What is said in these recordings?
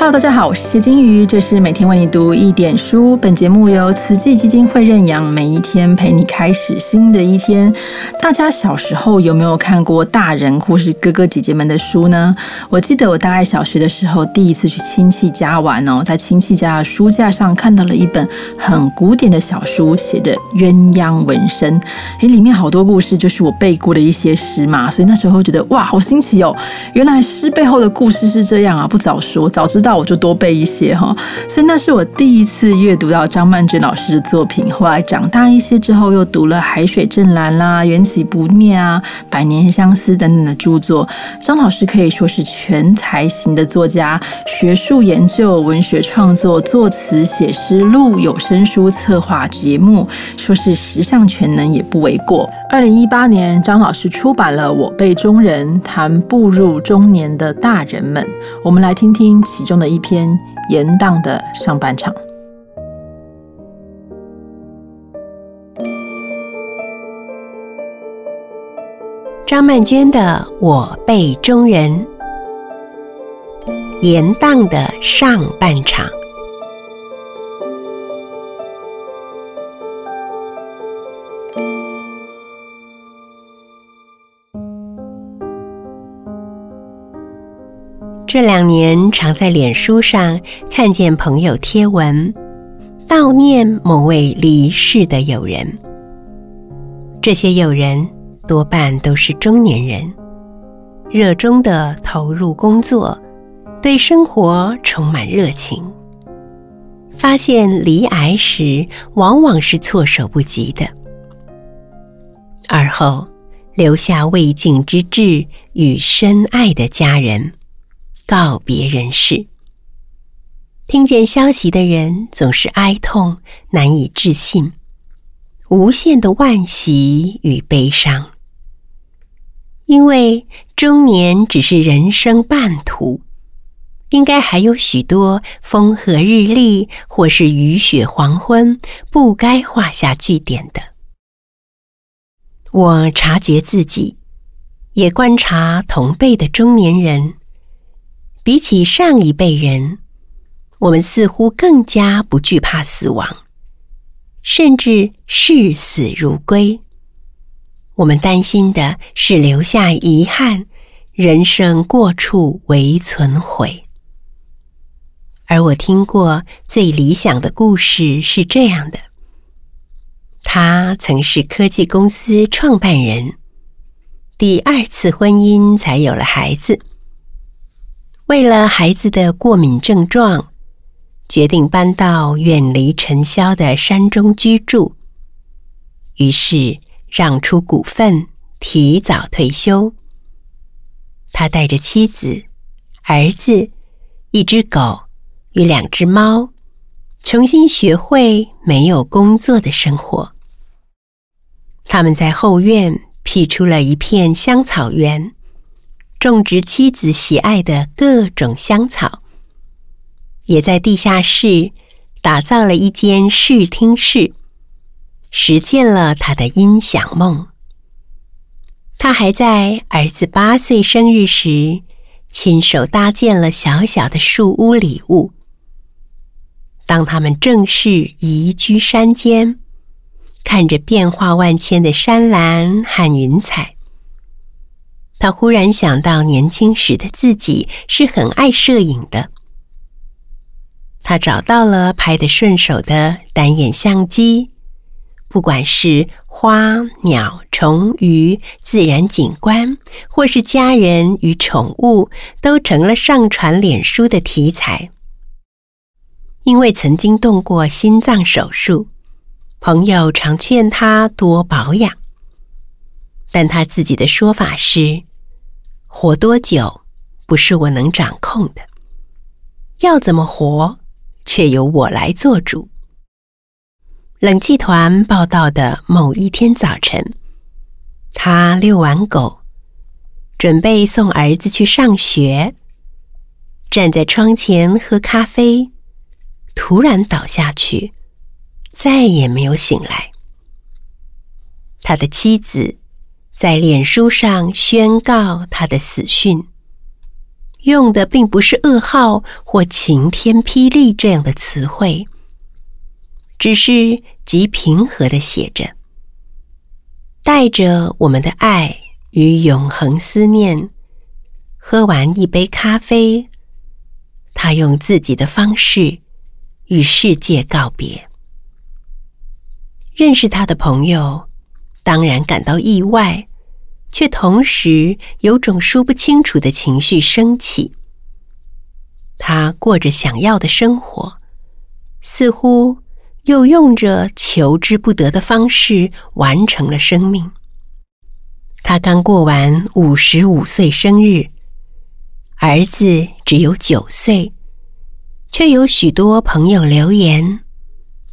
Hello，大家好，我是谢金鱼，这是每天为你读一点书。本节目由慈济基金会认养，每一天陪你开始新的一天。大家小时候有没有看过大人或是哥哥姐姐们的书呢？我记得我大概小学的时候，第一次去亲戚家玩哦，在亲戚家的书架上看到了一本很古典的小书，写着鸳鸯纹身，诶，里面好多故事，就是我背过的一些诗嘛，所以那时候觉得哇，好新奇哦，原来诗背后的故事是这样啊，不早说，早知道。那我就多背一些哈，所以那是我第一次阅读到张曼娟老师的作品。后来长大一些之后，又读了《海水正蓝》啦，《缘起不灭》啊，《百年相思》等等的著作。张老师可以说是全才型的作家，学术研究、文学创作、作词、写诗、录有声书、策划节目，说是十项全能也不为过。二零一八年，张老师出版了《我辈中人》，谈步入中年的大人们。我们来听听其中的一篇《延宕的上半场》。张曼娟的《我辈中人》，延宕的上半场。这两年，常在脸书上看见朋友贴文悼念某位离世的友人。这些友人多半都是中年人，热衷的投入工作，对生活充满热情。发现离癌时，往往是措手不及的。而后留下未尽之志与深爱的家人。告别人世，听见消息的人总是哀痛难以置信，无限的惋惜与悲伤。因为中年只是人生半途，应该还有许多风和日丽或是雨雪黄昏，不该画下句点的。我察觉自己，也观察同辈的中年人。比起上一辈人，我们似乎更加不惧怕死亡，甚至视死如归。我们担心的是留下遗憾，人生过处为存悔。而我听过最理想的故事是这样的：他曾是科技公司创办人，第二次婚姻才有了孩子。为了孩子的过敏症状，决定搬到远离尘嚣的山中居住。于是让出股份，提早退休。他带着妻子、儿子、一只狗与两只猫，重新学会没有工作的生活。他们在后院辟出了一片香草园。种植妻子喜爱的各种香草，也在地下室打造了一间视听室，实现了他的音响梦。他还在儿子八岁生日时，亲手搭建了小小的树屋礼物。当他们正式移居山间，看着变化万千的山岚和云彩。他忽然想到，年轻时的自己是很爱摄影的。他找到了拍得顺手的单眼相机，不管是花鸟虫鱼、自然景观，或是家人与宠物，都成了上传脸书的题材。因为曾经动过心脏手术，朋友常劝他多保养，但他自己的说法是。活多久不是我能掌控的，要怎么活却由我来做主。冷气团报道的某一天早晨，他遛完狗，准备送儿子去上学，站在窗前喝咖啡，突然倒下去，再也没有醒来。他的妻子。在脸书上宣告他的死讯，用的并不是噩耗或晴天霹雳这样的词汇，只是极平和的写着，带着我们的爱与永恒思念，喝完一杯咖啡，他用自己的方式与世界告别。认识他的朋友当然感到意外。却同时有种说不清楚的情绪升起。他过着想要的生活，似乎又用着求之不得的方式完成了生命。他刚过完五十五岁生日，儿子只有九岁，却有许多朋友留言，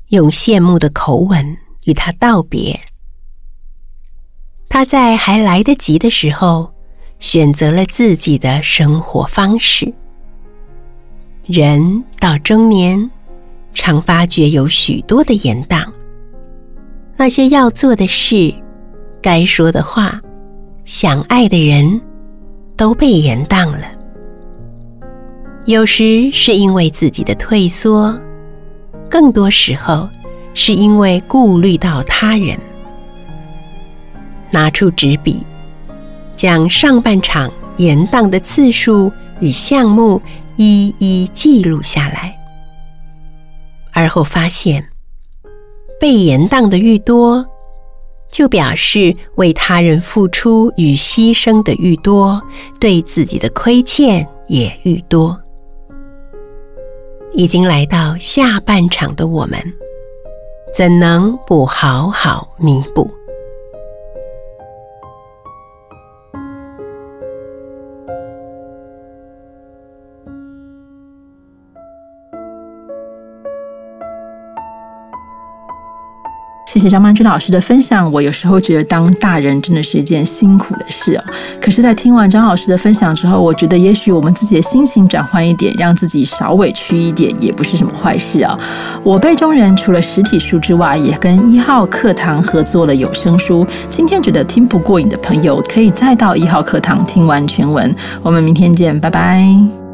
用羡慕的口吻与他道别。他在还来得及的时候，选择了自己的生活方式。人到中年，常发觉有许多的延宕，那些要做的事、该说的话、想爱的人，都被延宕了。有时是因为自己的退缩，更多时候是因为顾虑到他人。拿出纸笔，将上半场延宕的次数与项目一一记录下来。而后发现，被延宕的愈多，就表示为他人付出与牺牲的愈多，对自己的亏欠也愈多。已经来到下半场的我们，怎能不好好弥补？谢谢张曼君老师的分享。我有时候觉得当大人真的是一件辛苦的事哦。可是，在听完张老师的分享之后，我觉得也许我们自己的心情转换一点，让自己少委屈一点，也不是什么坏事啊。我辈中人除了实体书之外，也跟一号课堂合作了有声书。今天觉得听不过瘾的朋友，可以再到一号课堂听完全文。我们明天见，拜拜。